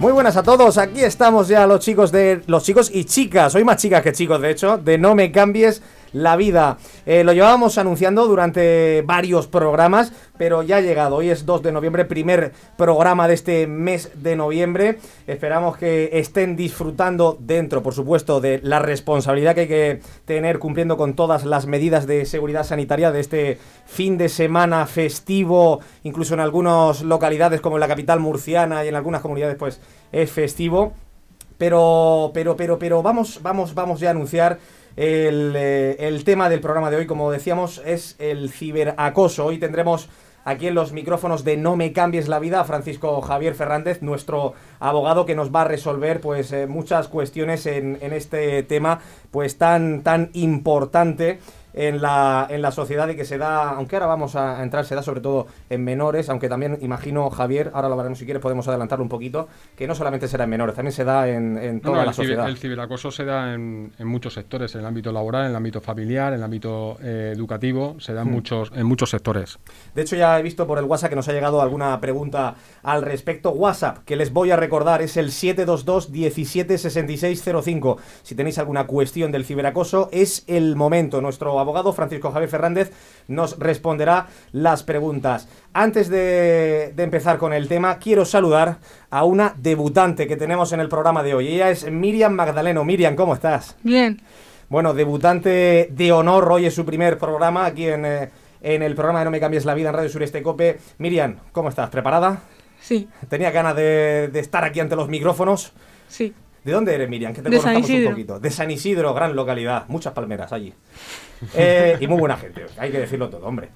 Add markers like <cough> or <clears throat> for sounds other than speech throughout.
Muy buenas a todos, aquí estamos ya los chicos de los chicos y chicas, soy más chicas que chicos de hecho, de No me cambies la vida. Eh, lo llevábamos anunciando durante varios programas, pero ya ha llegado. Hoy es 2 de noviembre, primer programa de este mes de noviembre. Esperamos que estén disfrutando dentro, por supuesto, de la responsabilidad que hay que tener cumpliendo con todas las medidas de seguridad sanitaria de este fin de semana festivo, incluso en algunas localidades como en la capital murciana y en algunas comunidades pues es festivo. Pero, pero, pero, pero vamos, vamos, vamos ya a anunciar el, eh, el tema del programa de hoy, como decíamos, es el ciberacoso. Hoy tendremos aquí en los micrófonos de No me cambies la vida Francisco Javier Fernández, nuestro abogado que nos va a resolver pues eh, muchas cuestiones en, en este tema pues tan tan importante en la, en la sociedad y que se da, aunque ahora vamos a entrar, se da sobre todo en menores, aunque también imagino, Javier, ahora lo veremos si quieres, podemos adelantarlo un poquito, que no solamente será en menores, también se da en, en toda no, la el, ciber- sociedad. el ciberacoso se da en, en muchos sectores, en el ámbito laboral, en el ámbito familiar, en el ámbito eh, educativo, se da en, Hmm. muchos, en muchos sectores. De hecho, ya he visto por el WhatsApp que nos ha llegado alguna pregunta al respecto. WhatsApp, que les voy a recordar, es el 722-176605. Si tenéis alguna cuestión del ciberacoso, es el momento. Nuestro abogado, Francisco Javier Fernández, nos responderá las preguntas. Antes de, de empezar con el tema, quiero saludar a una debutante que tenemos en el programa de hoy. Ella es Miriam Magdaleno. Miriam, ¿cómo estás? Bien, Bueno, debutante de honor, hoy es su primer programa aquí en, eh, en el programa de No me cambies la vida en Radio Sureste Cope. Miriam, ¿cómo estás? ¿Preparada? sí, ¿Tenía ganas de, de estar aquí ante los micrófonos? sí. ¿De dónde eres, Miriam? Que te De San conozcamos un Isidro. poquito. De San Isidro, gran localidad. Muchas palmeras allí. Eh, y muy buena gente, hay que decirlo todo, hombre.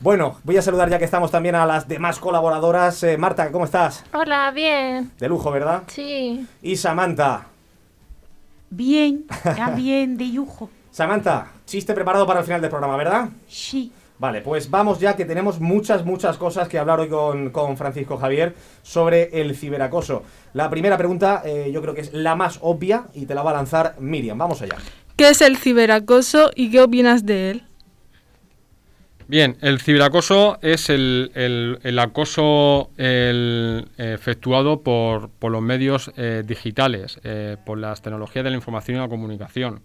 Bueno, voy a saludar ya que estamos también a las demás colaboradoras. Eh, Marta, ¿cómo estás? Hola, bien. De lujo, ¿verdad? Sí. Y Samantha. Bien, ya bien, de lujo. Samantha, chiste preparado para el final del programa, ¿verdad? Sí. Vale, pues vamos ya que tenemos muchas, muchas cosas que hablar hoy con, con Francisco Javier sobre el ciberacoso. La primera pregunta eh, yo creo que es la más obvia y te la va a lanzar Miriam. Vamos allá. ¿Qué es el ciberacoso y qué opinas de él? Bien, el ciberacoso es el, el- acoso eh, efectuado por, por los medios eh, digitales, eh, por las tecnologías de la información y la comunicación.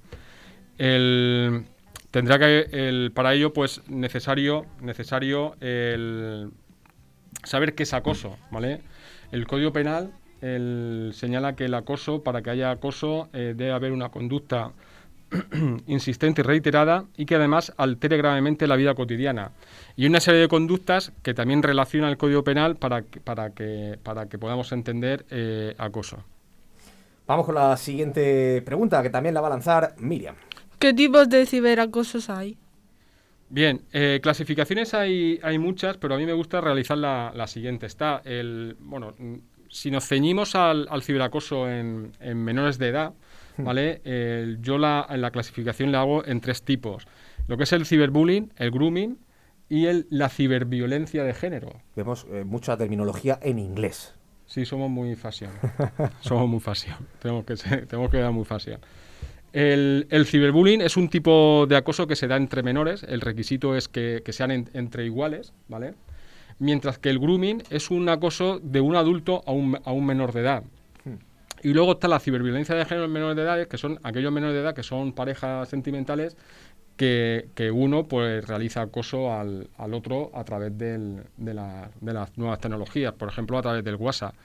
Tendrá que, para ello, pues necesario, necesario el saber qué es acoso, ¿vale? El Código Penal señala que el acoso, para que haya acoso, debe haber una conducta <clears throat> insistente y reiterada y que además altere gravemente la vida cotidiana. Y una serie de conductas que también relaciona el Código Penal para que, para que, para que podamos entender eh, acoso. Vamos con la siguiente pregunta que también la va a lanzar Miriam. ¿Qué tipos de ciberacosos hay? Bien, eh, clasificaciones hay, hay muchas, pero a mí me gusta realizar la, la siguiente. Está el, bueno, mm, si nos ceñimos al, al ciberacoso en, en menores de edad, ¿vale? Eh, yo la, la clasificación la hago en tres tipos. Lo que es el ciberbullying, el grooming y el, la ciberviolencia de género. Vemos eh, mucha terminología en inglés. Sí, somos muy fashion. <laughs> somos muy fashion. Tenemos que, ser- tenemos que dar muy fashion. El, el ciberbullying es un tipo de acoso que se da entre menores. El requisito es que, que sean en- entre iguales, ¿vale? Mientras que el grooming es un acoso de un adulto a un, a un menor de edad. Y luego está la ciberviolencia de género en menores de edad, que son aquellos menores de edad que son parejas sentimentales que, que uno pues realiza acoso al, al otro a través de, la- de las nuevas tecnologías, por ejemplo a través del WhatsApp.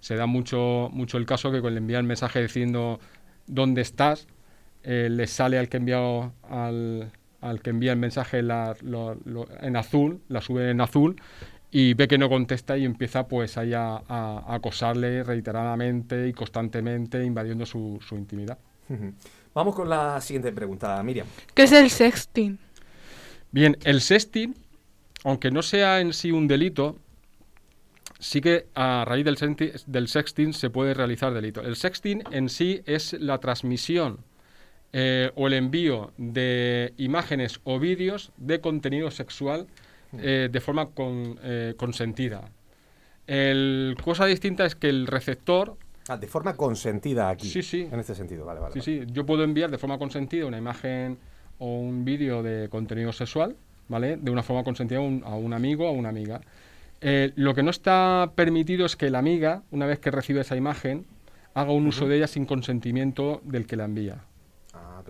Se da mucho, mucho el caso que cuando le envían mensaje diciendo dónde estás, eh, le sale al que enviado al, al que envía el mensaje en azul, la sube en azul y ve que no contesta y empieza pues ahí a, a- a acosarle reiteradamente y constantemente invadiendo su, su intimidad. Vamos con la siguiente pregunta, Miriam. ¿Qué es el sexting? Bien, el sexting, aunque no sea en sí un delito, sí que a raíz del sexting se puede realizar delito. El sexting en sí es la transmisión eh, o el envío de imágenes o vídeos de contenido sexual eh, de forma con- eh, consentida. El cosa distinta es que el receptor Ah, de forma consentida aquí. Sí, sí. En este sentido, vale, vale. Sí, vale. sí, yo puedo enviar de forma consentida una imagen o un vídeo de contenido sexual, ¿vale? De una forma consentida a un, a un amigo o a una amiga. Eh, lo que no está permitido es que la amiga, una vez que recibe esa imagen, haga un uso de ella sin consentimiento del que la envía.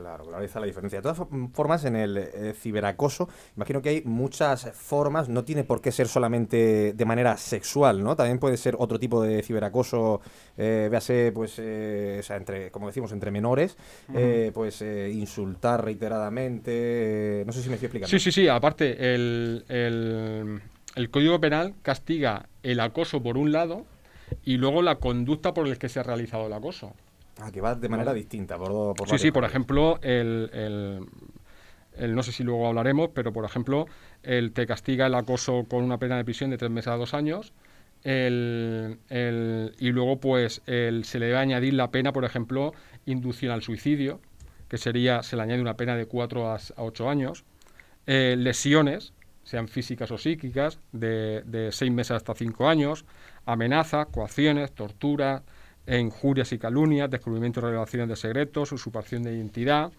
Claro, claro, ahí está la diferencia. De todas fo- formas, en el eh, ciberacoso, imagino que hay muchas formas, no tiene por qué ser solamente de manera sexual, ¿no? También puede ser otro tipo de ciberacoso, eh, véase, pues, eh, o sea, entre, como decimos, entre menores, eh, pues eh, insultar reiteradamente, no sé si me estoy explicando. Sí, sí, sí, aparte, el, el- el Código Penal castiga el acoso por un lado y luego la conducta por el que se ha realizado el acoso. Ah, que va de manera distinta, por, do- por Sí, sí, por ejemplo, el, el- el- no sé si luego hablaremos, pero por ejemplo, el te castiga el acoso con una pena de prisión de tres meses a dos años. el- el- y luego, pues, el- se le debe añadir la pena, por ejemplo, inducción al suicidio, que sería, se le añade una pena de cuatro a, a ocho años. Eh, lesiones, sean físicas o psíquicas, de, de seis meses hasta cinco años. Amenazas, coacciones, tortura, injurias y calumnias, descubrimiento y revelaciones de secretos, usurpación de identidad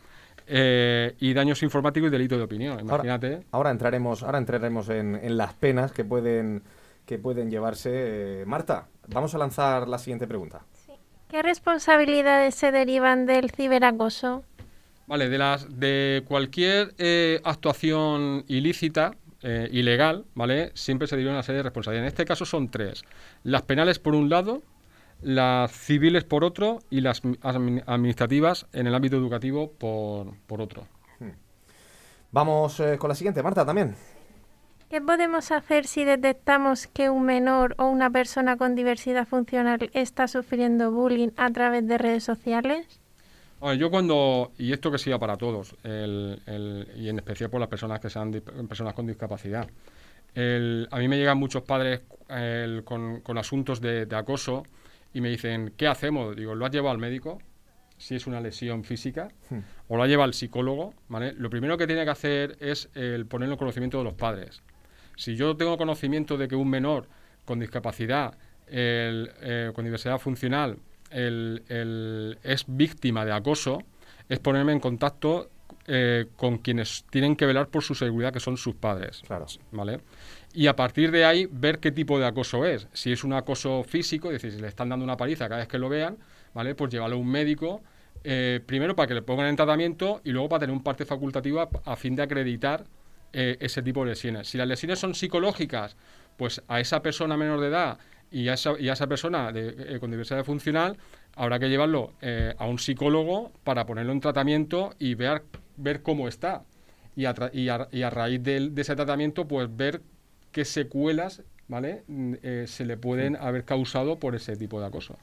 eh, y daños informáticos y delito de opinión. Imagínate. Ahora entraremos, ahora entraremos en, en las penas que pueden, que pueden llevarse. Eh, Marta, vamos a lanzar la siguiente pregunta. ¿Qué responsabilidades se derivan del ciberacoso? Vale, de las de cualquier eh, actuación ilícita, eh, ilegal, ¿vale? Siempre se deriva una serie de responsabilidades. En este caso son tres. Las penales por un lado, las civiles por otro y las mi- admi- administrativas en el ámbito educativo por, por otro. Vamos eh, con la siguiente, Marta, también. ¿Qué podemos hacer si detectamos que un menor o una persona con diversidad funcional está sufriendo bullying a través de redes sociales? Bueno, yo cuando, y esto que sea para todos, el- el- y en especial por las personas que sean personas con discapacidad, el- a mí me llegan muchos padres el, con, con asuntos de, de acoso y me dicen, ¿qué hacemos? Digo, ¿lo has llevado al médico? Si es una lesión física, o lo ha llevado al psicólogo, ¿vale? Lo primero que tiene que hacer es el ponerlo en conocimiento de los padres. Si yo tengo conocimiento de que un menor con discapacidad, el, eh, con diversidad funcional, el- el- es víctima de acoso, es ponerme en contacto eh, con quienes tienen que velar por su seguridad, que son sus padres. Claro. ¿Vale? Y a partir de ahí, ver qué tipo de acoso es. Si es un acoso físico, es decir, si le están dando una paliza cada vez que lo vean, ¿vale? Pues llevarlo a un médico, eh, primero para que le pongan en tratamiento y luego para tener un parte facultativa a fin de acreditar eh, ese tipo de lesiones. Si las lesiones son psicológicas, pues a esa persona menor de edad y a esa, y a esa persona de- eh, con diversidad funcional habrá que llevarlo eh, a un psicólogo para ponerlo en tratamiento y ver, ver cómo está. Y a, y a- y a raíz del- de, ese tratamiento, pues ver qué secuelas ¿vale? Mm, eh, se le pueden haber causado por ese tipo de acoso.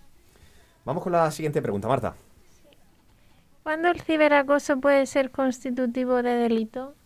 Vamos con la siguiente pregunta, Marta. ¿Cuándo el ciberacoso puede ser constitutivo de delito?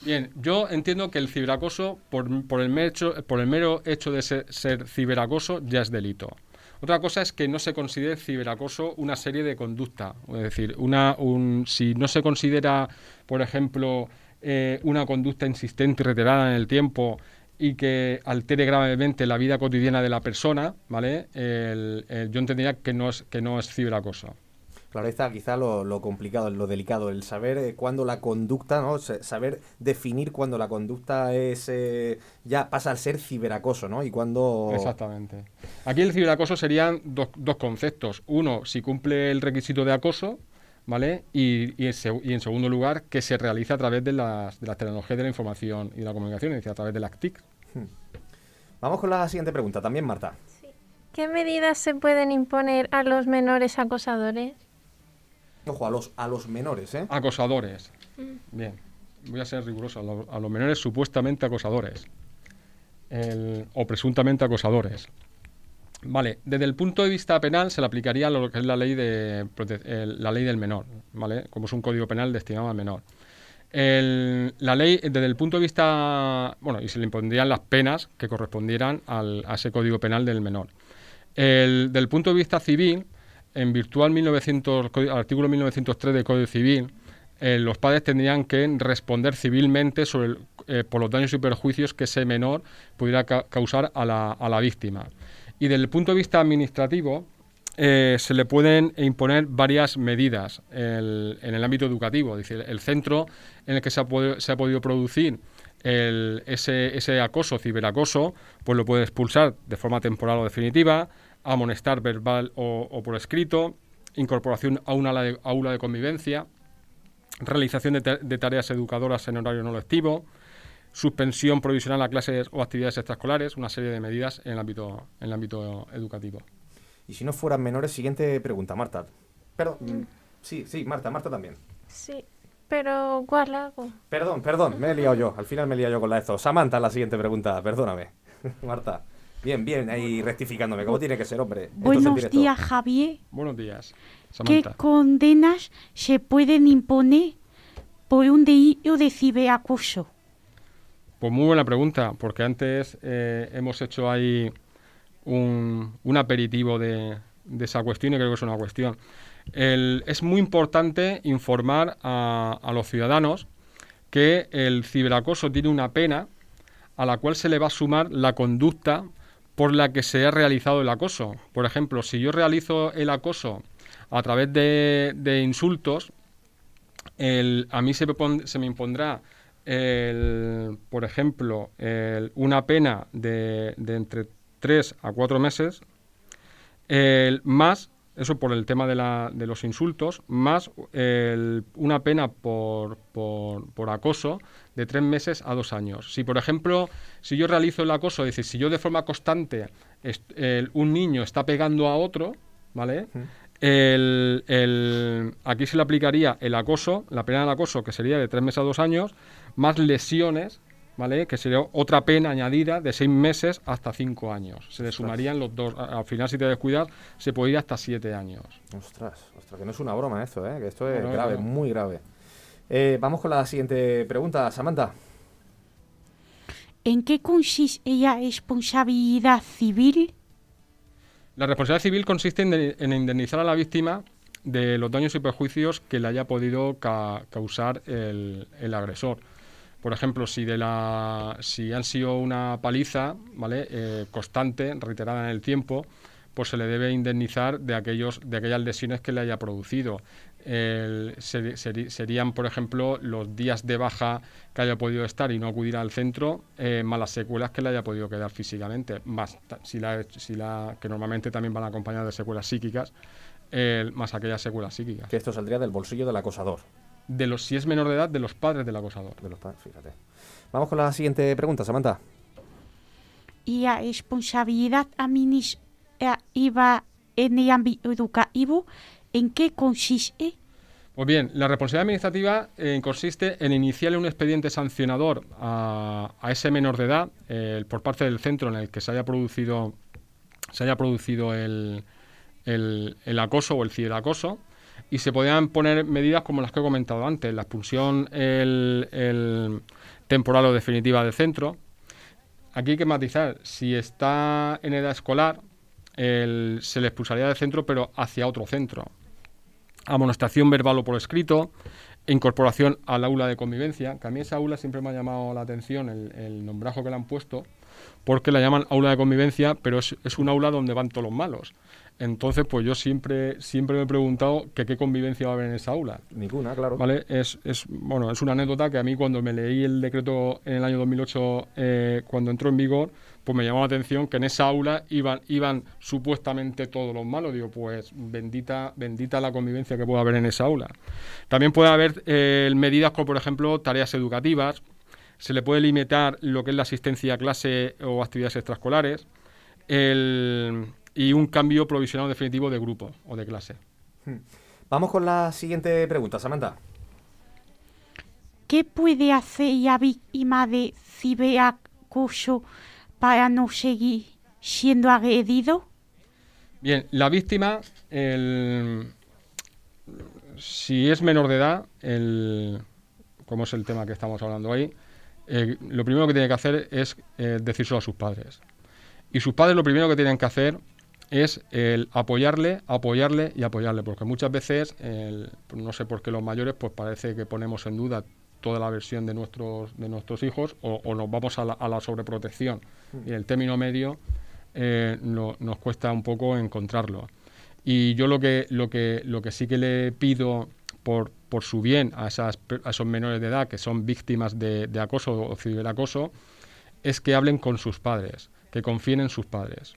Bien, yo entiendo que el ciberacoso, por, por el, mero hecho, por el mero hecho de ser, ser ciberacoso, ya es delito. Otra cosa es que no se considere ciberacoso una serie de conducta. Es decir, una, un, si no se considera, por ejemplo, eh, una conducta insistente y reiterada en el tiempo y que altere gravemente la vida cotidiana de la persona, ¿vale? Yo entendería que no es, que no es ciberacoso. Claro, ahí está quizá lo, lo complicado, lo delicado, el saber eh, cuándo la conducta, ¿no? Sa- Saber definir cuándo la conducta es eh, ya pasa al ser ciberacoso, ¿no? Y cuándo... Exactamente. Aquí el ciberacoso serían dos, dos conceptos. Uno, si cumple el requisito de acoso, ¿vale? Y, y en, seg- y en segundo lugar, que se realiza a través de las, de las tecnologías de la información y de la comunicación, es decir, a través de las TIC. Vamos con la siguiente pregunta, también Marta. ¿Qué medidas se pueden imponer a los menores acosadores? Ojo, a los, a los menores, ¿eh? Acosadores. Bien, voy a ser riguroso. A, lo- a los menores supuestamente acosadores. El- o presuntamente acosadores. Vale, desde el punto de vista penal se le aplicaría lo que es la ley de el- la ley del menor, ¿vale? Como es un código penal destinado al menor. El- la ley, desde el punto de vista, bueno, y se le impondrían las penas que correspondieran al- a ese código penal del menor. El, del punto de vista civil, en virtud al 1900, co- al artículo 1903 del Código Civil, eh, los padres tendrían que responder civilmente sobre el- eh, por los daños y perjuicios que ese menor pudiera ca- causar a la, a la víctima. Y desde el punto de vista administrativo, eh, se le pueden imponer varias medidas en el ámbito educativo. Dice, el centro en el que se ha, podido- se ha podido producir el- ese, ese acoso, ciberacoso, pues lo puede expulsar de forma temporal o definitiva, amonestar verbal o, o por escrito, incorporación a una aula de, aula de convivencia, realización de, ta- de tareas educadoras en horario no lectivo, suspensión provisional a clases o actividades extraescolares, una serie de medidas en el ámbito, en el ámbito educativo. Y si no fueran menores, siguiente pregunta, Marta. Perdón. mm, Sí, sí, Marta, Marta también. Sí, pero ¿cuál hago? Perdón, perdón, me he liado yo. Al final me he liado yo con la de esto. Samantha, la siguiente pregunta, perdóname. <laughs> Marta. Bien, bien, ahí rectificándome. ¿Cómo tiene que ser, hombre? Buenos días, Javier. Buenos días, ¿Qué Samantha. condenas se pueden imponer por un delito de ciberacoso? Pues muy buena pregunta, porque antes eh, hemos hecho ahí un, un aperitivo de, de esa cuestión y creo que es una cuestión. El- es muy importante informar a, a los ciudadanos que el ciberacoso tiene una pena a la cual se le va a sumar la conducta por la que se ha realizado el acoso. Por ejemplo, si yo realizo el acoso a través de, insultos, a mí se me, se me impondrá, el, por ejemplo, una pena de, de entre 3 a 4 meses, más, eso por el tema de, la- de los insultos, más el- una pena por, por, por acoso de 3 meses a 2 años. Si, por ejemplo, si yo realizo el acoso, es decir, si yo de forma constante el- un niño está pegando a otro, ¿vale? El, el- aquí se le aplicaría el acoso, la pena del acoso, que sería de tres meses a dos años, más lesiones, ¿vale? Que sería otra pena añadida de seis meses hasta cinco años. Se le sumarían los dos. Al final, si te descuidas, se puede ir hasta siete años. Ostras, ostras, que no es una broma esto, ¿eh? Que esto es No, grave, no. muy grave. Eh, vamos con la siguiente pregunta, Samantha. ¿En qué consiste la responsabilidad civil? La responsabilidad civil consiste en, de- en indemnizar a la víctima de los daños y perjuicios que le haya podido ca- causar el, el agresor. Por ejemplo, si de la si han sido una paliza, ¿vale? Eh, constante, reiterada en el tiempo, pues se le debe indemnizar de aquellos de aquellas lesiones que le haya producido. El- serían, por ejemplo, los días de baja que haya podido estar y no acudir al centro, eh, más las secuelas que le haya podido quedar físicamente, más si la, si la que normalmente también van acompañadas de secuelas psíquicas, más aquellas secuelas psíquicas. Que esto saldría del bolsillo del acosador. De los si es menor de edad, de los padres del acosador. De los pa- fíjate. Vamos con la siguiente pregunta, Samantha. Y la responsabilidad administrativa en el ámbito educativo, ¿en qué consiste? Pues bien, la responsabilidad administrativa eh, consiste en iniciarle un expediente sancionador a, a ese menor de edad eh, por parte del centro en el que se haya producido se haya producido el, el- el acoso o el ciberacoso y se podrían poner medidas como las que he comentado antes, la expulsión el, temporal o definitiva del centro. Aquí hay que matizar, si está en edad escolar, el- se le expulsaría del centro pero hacia otro centro amonestación verbal o por escrito, incorporación al aula de convivencia, que a mí esa aula siempre me ha llamado la atención el, el nombrajo que le han puesto, porque la llaman aula de convivencia, pero es un aula donde van todos los malos. Entonces, pues yo siempre, siempre me he preguntado que qué convivencia va a haber en esa aula. Ninguna, claro. ¿Vale? Es, es, bueno, es una anécdota que a mí cuando me leí el decreto en el año 2008, eh, cuando entró en vigor, pues me llamó la atención que en esa aula iban, iban supuestamente todos los malos. Digo, pues bendita, bendita la convivencia que puede haber en esa aula. También puede haber eh, medidas como, por ejemplo, tareas educativas. Se le puede limitar lo que es la asistencia a clase o actividades extraescolares. El, y un cambio provisional definitivo de grupo o de clase. Vamos con la siguiente pregunta, Samantha. ¿Qué puede hacer la víctima de ciberacoso para no seguir siendo agredido? Bien, la víctima, el- si es menor de edad, el- como es el tema que estamos hablando ahí, eh, lo primero que tiene que hacer es eh, decírselo a sus padres. Y sus padres lo primero que tienen que hacer es el apoyarle, apoyarle y apoyarle, porque muchas veces, el- no sé por qué los mayores, pues parece que ponemos en duda toda la versión de nuestros, de nuestros hijos o, o nos vamos a la, a la sobreprotección. Y el término medio eh, no- nos cuesta un poco encontrarlo. Y yo lo que, lo que, lo que sí que le pido por, por su bien a, esas, a esos menores de edad que son víctimas de, de acoso o ciberacoso es que hablen con sus padres, que confíen en sus padres.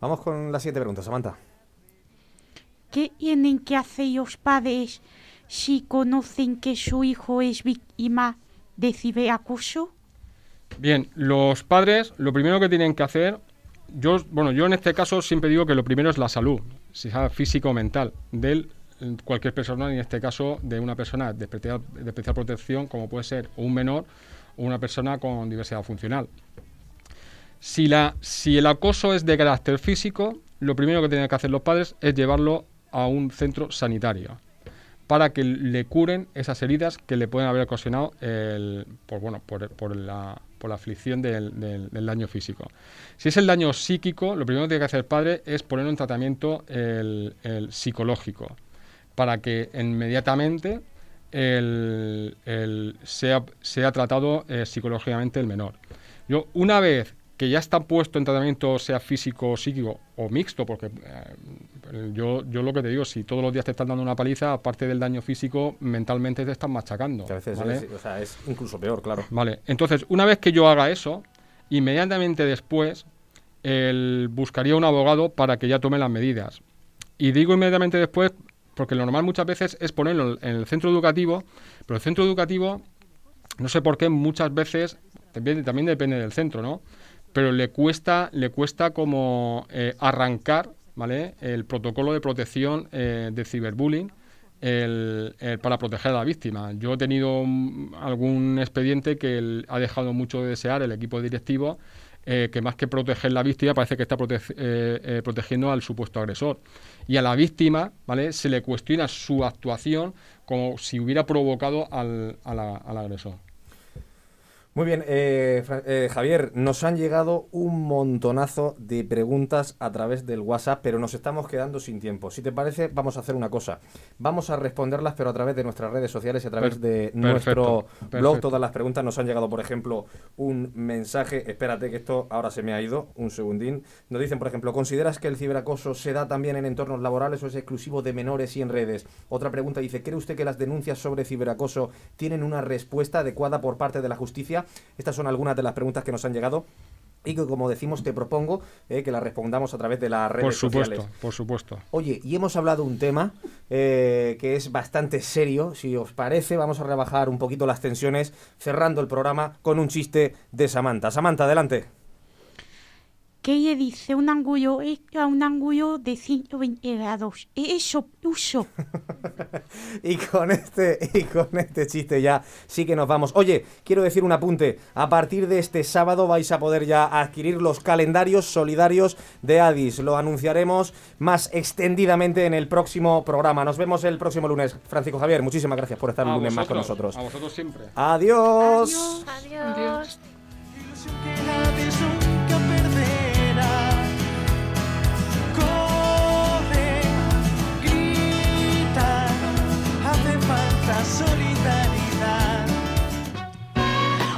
Vamos con la siguiente pregunta, Samantha. ¿Qué tienen que hacer los padres si conocen que su hijo es víctima de ciberacoso? Bien, los padres lo primero que tienen que hacer, yo, bueno, yo en este caso siempre digo que lo primero es la salud, si sea física o mental, de cualquier persona, y en este caso de una persona de especial, de especial protección, como puede ser un menor o una persona con diversidad funcional. Si, la, si el acoso es de carácter físico, lo primero que tienen que hacer los padres es llevarlo a un centro sanitario para que le curen esas heridas que le pueden haber ocasionado el, por, bueno, por, por la, por la aflicción del, del- daño físico. Si es el daño psíquico, lo primero que tiene que hacer el padre es poner en tratamiento el, psicológico para que inmediatamente sea, sea tratado eh, psicológicamente el menor. Yo, una vez que ya está puesto en tratamiento, sea físico, psíquico o mixto, porque eh, yo, yo lo que te digo, si todos los días te están dando una paliza, aparte del daño físico, mentalmente te están machacando. Que a veces ¿vale? es, o sea, es incluso peor, claro. Vale, entonces, una vez que yo haga eso, inmediatamente después, el, buscaría un abogado para que ya tome las medidas. Y digo inmediatamente después, porque lo normal muchas veces es ponerlo en el centro educativo, pero el centro educativo, no sé por qué, muchas veces, también, también depende del centro, ¿no? Pero le cuesta, le cuesta como eh, arrancar, ¿vale? El protocolo de protección eh, de ciberbullying para proteger a la víctima. Yo he tenido algún expediente que ha dejado mucho de desear el equipo directivo, eh, que más que proteger la víctima parece que está eh, eh, protegiendo al supuesto agresor. Y a la víctima ¿vale? se le cuestiona su actuación como si hubiera provocado al, al agresor. Muy bien, eh, eh, Javier, nos han llegado un montonazo de preguntas a través del WhatsApp, pero nos estamos quedando sin tiempo. Si te parece, vamos a hacer una cosa. Vamos a responderlas, pero a través de nuestras redes sociales y a través Per- de perfecto, nuestro blog. perfecto. Todas las preguntas nos han llegado, por ejemplo, un mensaje. Espérate que esto ahora se me ha ido, un segundín. Nos dicen, por ejemplo, ¿consideras que el ciberacoso se da también en entornos laborales o es exclusivo de menores y en redes? Otra pregunta dice, ¿cree usted que las denuncias sobre ciberacoso tienen una respuesta adecuada por parte de la justicia? Estas son algunas de las preguntas que nos han llegado. Y que, como decimos, te propongo eh, que las respondamos a través de las redes Por supuesto, sociales. por supuesto. Oye, y hemos hablado un tema eh, que es bastante serio. Si os parece, vamos a rebajar un poquito las tensiones, cerrando el programa con un chiste de Samantha. Samantha, adelante. ¿Qué le dice un ángulo es a un ángulo de 120 grados? Eso, uso. <laughs> Y con este y con este chiste ya sí que nos vamos. Oye, quiero decir un apunte. A partir de este sábado vais a poder ya adquirir los calendarios solidarios de Addis. Lo anunciaremos más extendidamente en el próximo programa. Nos vemos el próximo lunes. Francisco Javier, muchísimas gracias por estar un A lunes más con nosotros. A vosotros siempre. Adiós. Adiós. Ilusión que